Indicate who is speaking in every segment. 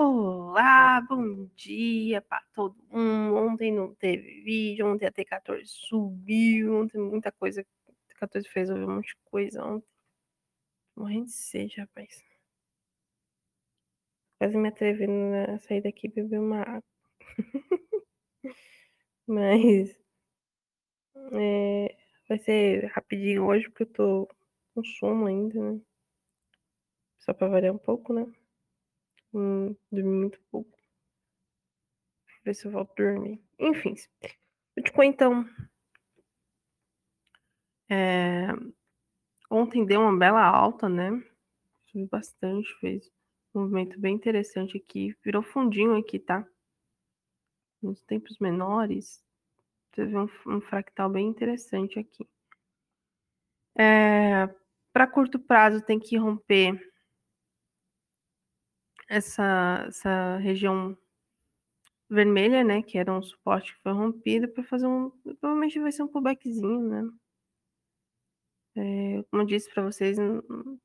Speaker 1: Olá, bom dia para todo mundo. Ontem não teve vídeo, ontem a T14 subiu, ontem muita coisa. A T14 fez um monte de coisa ontem. Morrendo de sede, rapaz. Quase me atrevendo a sair daqui e beber uma água. Mas é, vai ser rapidinho hoje porque eu tô com sono ainda, né? Só para variar um pouco, né? Hum, dormi muito pouco. Vou ver se eu volto a dormir. Enfim, Bitcoin então. É, ontem deu uma bela alta, né? Subiu bastante, fez um movimento bem interessante aqui. Virou fundinho aqui, tá? Nos tempos menores, teve um, um fractal bem interessante aqui. É, Para curto prazo, tem que romper essa, essa região vermelha, né? Que era um suporte que foi rompido para fazer um. Provavelmente vai ser um pullbackzinho, né? É, como eu disse para vocês,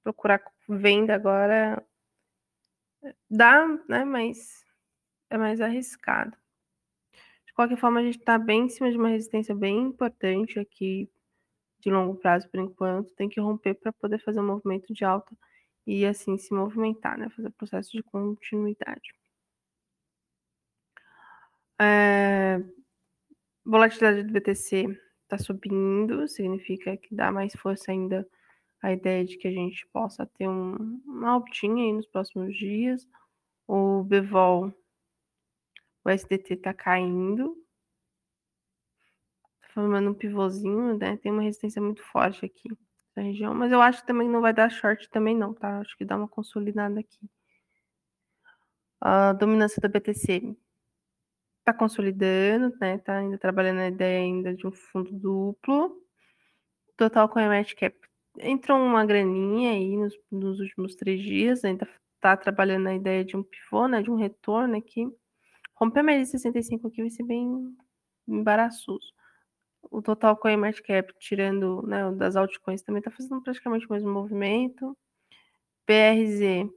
Speaker 1: procurar venda agora dá, né? Mas é mais arriscado. De qualquer forma, a gente está bem em cima de uma resistência bem importante aqui de longo prazo por enquanto. Tem que romper para poder fazer um movimento de alta e assim se movimentar, né? Fazer processo de continuidade. É... Volatilidade do BTC está subindo, significa que dá mais força ainda a ideia de que a gente possa ter um, uma altinha aí nos próximos dias. O Bevol, o SDT está caindo, tá formando um pivôzinho, né? Tem uma resistência muito forte aqui na região, mas eu acho que também não vai dar short também não, tá? Acho que dá uma consolidada aqui. A dominância da BTC está consolidando, né? Tá ainda trabalhando a ideia ainda de um fundo duplo. Total Market Cap entrou uma graninha aí nos, nos, últimos três dias, ainda tá trabalhando a ideia de um pivô, né? De um retorno aqui. Romper a média de 65 aqui vai ser bem embaraçoso o total coin market cap, tirando né, das altcoins, também está fazendo praticamente o mesmo movimento. PRZ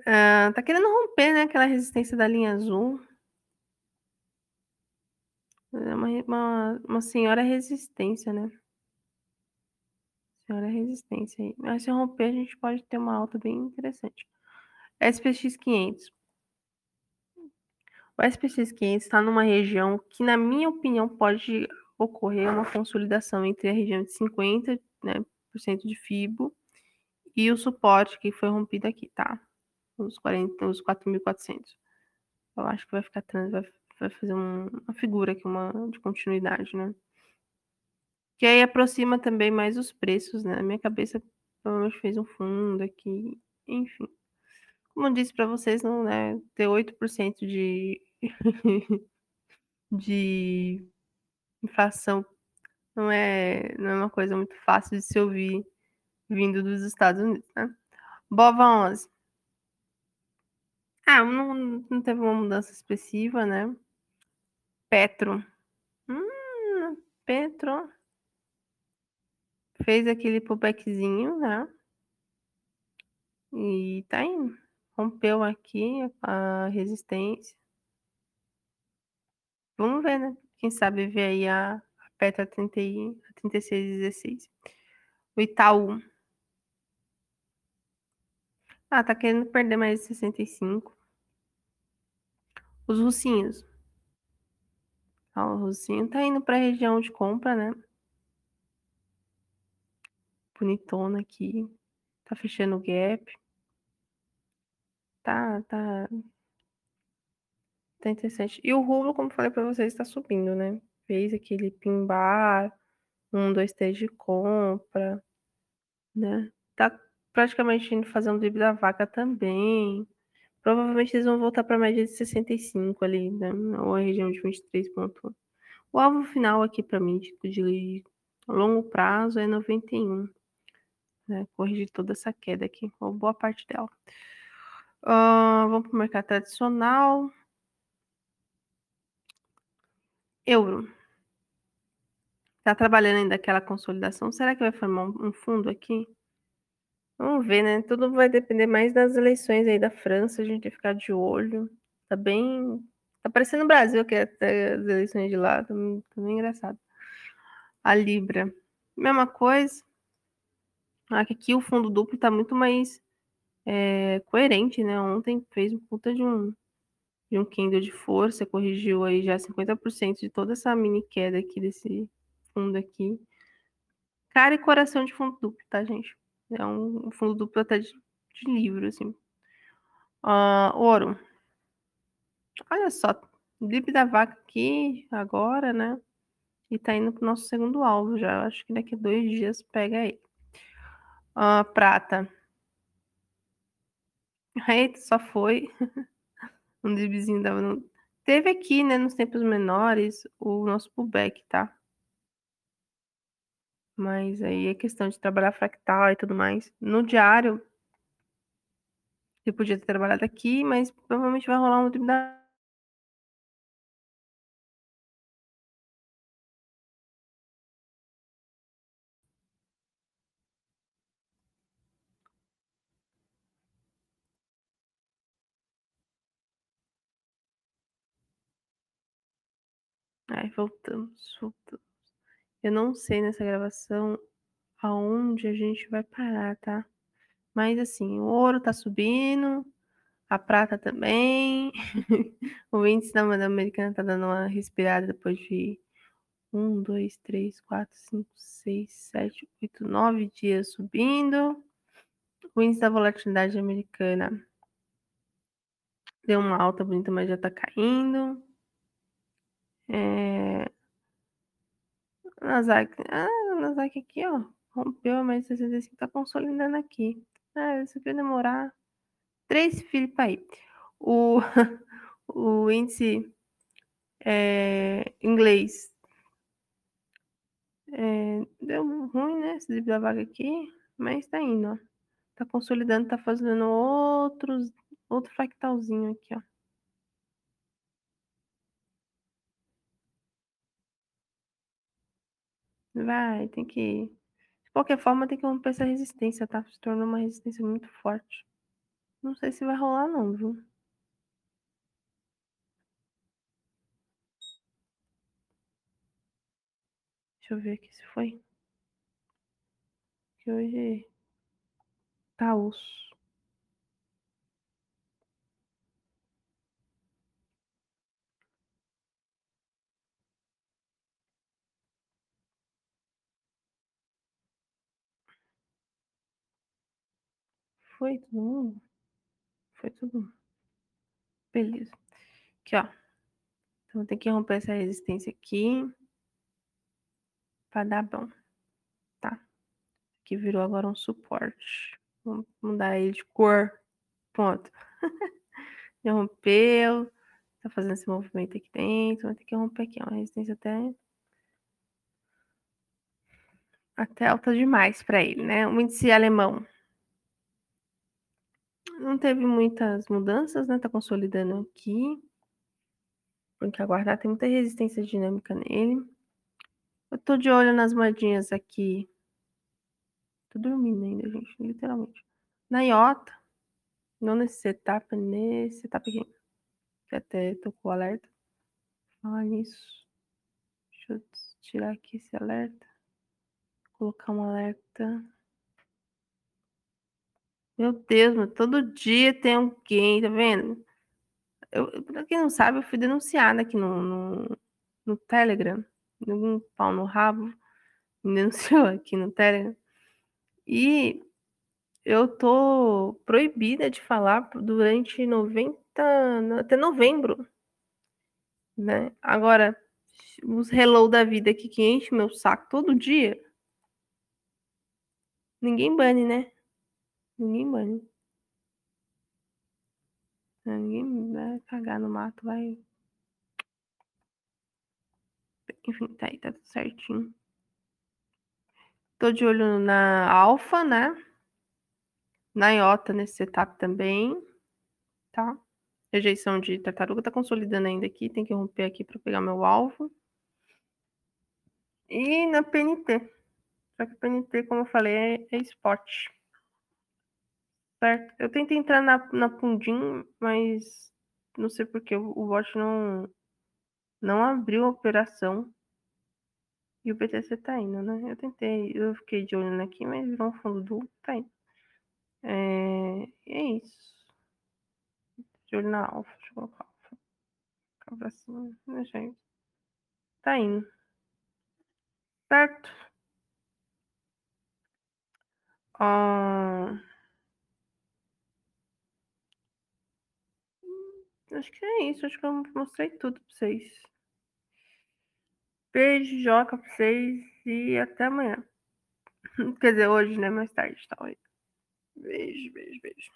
Speaker 1: uh, tá querendo romper né, aquela resistência da linha azul. É uma, uma, uma senhora resistência, né? Senhora resistência aí. Mas se romper, a gente pode ter uma alta bem interessante. SPX 500. O SPX 500 está numa região que, na minha opinião, pode ocorrer uma consolidação entre a região de 50% né, por cento de FIBO e o suporte que foi rompido aqui, tá? Os, 40, os 4.400. Eu acho que vai ficar trans, vai, vai fazer um, uma figura aqui, uma de continuidade, né? Que aí aproxima também mais os preços, né? Minha cabeça, provavelmente fez um fundo aqui, enfim. Como eu disse para vocês, não, né, ter 8% de de inflação não é, não é uma coisa muito fácil de se ouvir vindo dos Estados Unidos, né? Bova 11. Ah, não, não teve uma mudança expressiva, né? Petro. Hum, Petro. Fez aquele pullbackzinho, né? E tá indo. Rompeu aqui a resistência. Vamos ver, né? Quem sabe ver aí a, a Petra 30, a 3616. O Itaú. Ah, tá querendo perder mais de 65. Os russinhos. Ah, o russinho tá indo para a região de compra, né? Bonitona aqui. Tá fechando o gap. Tá, tá Tá interessante. E o rublo, como falei para vocês, está subindo, né? Fez aquele pimbar, um, dois, três de compra, né? Tá praticamente indo fazer um dribble da vaca também. Provavelmente eles vão voltar para a média de 65 ali, né? Ou a região de 23.1. O alvo final aqui para mim de, de longo prazo é 91. Né? Corrigir toda essa queda aqui, ou boa parte dela. Uh, vamos para o mercado tradicional. Euro. Tá trabalhando ainda aquela consolidação. Será que vai formar um fundo aqui? Vamos ver, né, tudo vai depender mais das eleições aí da França, a gente tem que ficar de olho. Tá bem tá parecendo o Brasil que até as eleições de lá, tá tá bem engraçado. A libra, mesma coisa. Ah, que aqui o fundo duplo tá muito mais, eh, coerente, né, ontem fez um puta de um de um candle de força, corrigiu aí já 50% de toda essa mini queda aqui desse fundo aqui. Cara e coração de fundo duplo, tá gente? É um fundo duplo até de de livro, assim. Hã, ouro. Olha só, dip da vaca aqui, agora, né, e tá indo para o nosso segundo alvo já, acho que daqui a 2 dias pega ele. Hã, prata. Eita, só foi. Um dipzinho dava no teve aqui, né, nos tempos menores, o nosso pullback, tá? Mas aí é questão de trabalhar fractal e tudo mais. No diário você podia ter trabalhado aqui, mas provavelmente vai rolar um dip da Voltamos, voltamos. Eu não sei nessa gravação aonde a gente vai parar, tá? Mas assim, o ouro tá subindo, a prata também, o índice da moeda americana tá dando uma respirada depois de 1, 2, 3, 4, 5, 6, 7, 8, 9 dias subindo. O índice da volatilidade americana deu uma alta bonita, mas já tá caindo. Eh Nasdaq, ah, aqui, ó, rompeu a de 65, tá consolidando aqui. Ah, isso aqui demorar 3 filhos pra ir. O o índice, eh, inglês eh, deu ruim, né, esse dip da vaga aqui, mas tá indo, ó. Tá consolidando, tá fazendo outros outro fractalzinho aqui, ó. Vai, tem que de qualquer forma tem que romper essa resistência, tá? Se tornou uma resistência muito forte. Não sei se vai rolar não, viu? Deixa eu ver aqui se foi. Que hoje tá osso. Foi todo mundo? Foi todo mundo. Beleza. Aqui, ó. Então tem que romper essa resistência aqui. Pra dar bom, tá? Aqui virou agora um suporte. Vamos mudar ele de cor. Pronto. Já rompeu, tá fazendo esse movimento aqui dentro, vai ter que romper aqui, ó, uma resistência até até alta demais pra ele, né. O índice alemão não teve muitas mudanças, né, tá consolidando aqui. Tem que aguardar, tem muita resistência dinâmica nele. Eu tô de olho nas moedinhas aqui tô dormindo ainda, gente, literalmente. Na iota, não nesse setup, nesse setup aqui, que até tocou alerta. Falar nisso, deixa eu tirar aqui esse alerta, colocar um alerta. Meu Deus, todo dia tem alguém, tá vendo? Eu pra quem não sabe, eu fui denunciada aqui no no no Telegram, algum pau no rabo me denunciou aqui no Telegram. E eu tô proibida de falar durante 90 até novembro. Né. Agora, os hello da vida aqui que enche meu saco todo dia ninguém bane, né. Ninguém bane. É, ninguém vai cagar no mato, vai Enfim, tá aí, tá tudo certinho. Tô de olho na alfa, né. Na iota, nesse setup também, tá. Rejeição de tartaruga tá consolidando ainda aqui, tem que romper aqui pra pegar meu alvo. E na PNT. Só que PNT, como eu falei, é é spot. Certo. Eu tentei entrar na na Pundim, mas não sei porque o bot não não abriu a operação. E o BTC tá indo, né. Eu tentei, eu fiquei de olho aqui, mas virou um fundo duplo, tá indo. É, é isso. De olho na alfa, deixa eu colocar alfa. Cá pra cima, né, gente. Tá indo. Certo. Hã Acho que é isso, acho que eu mostrei tudo pra vocês. Beijoca pra vocês e até amanhã. Quer dizer, hoje, né, mais tarde, talvez. Beijo, beijo, beijo.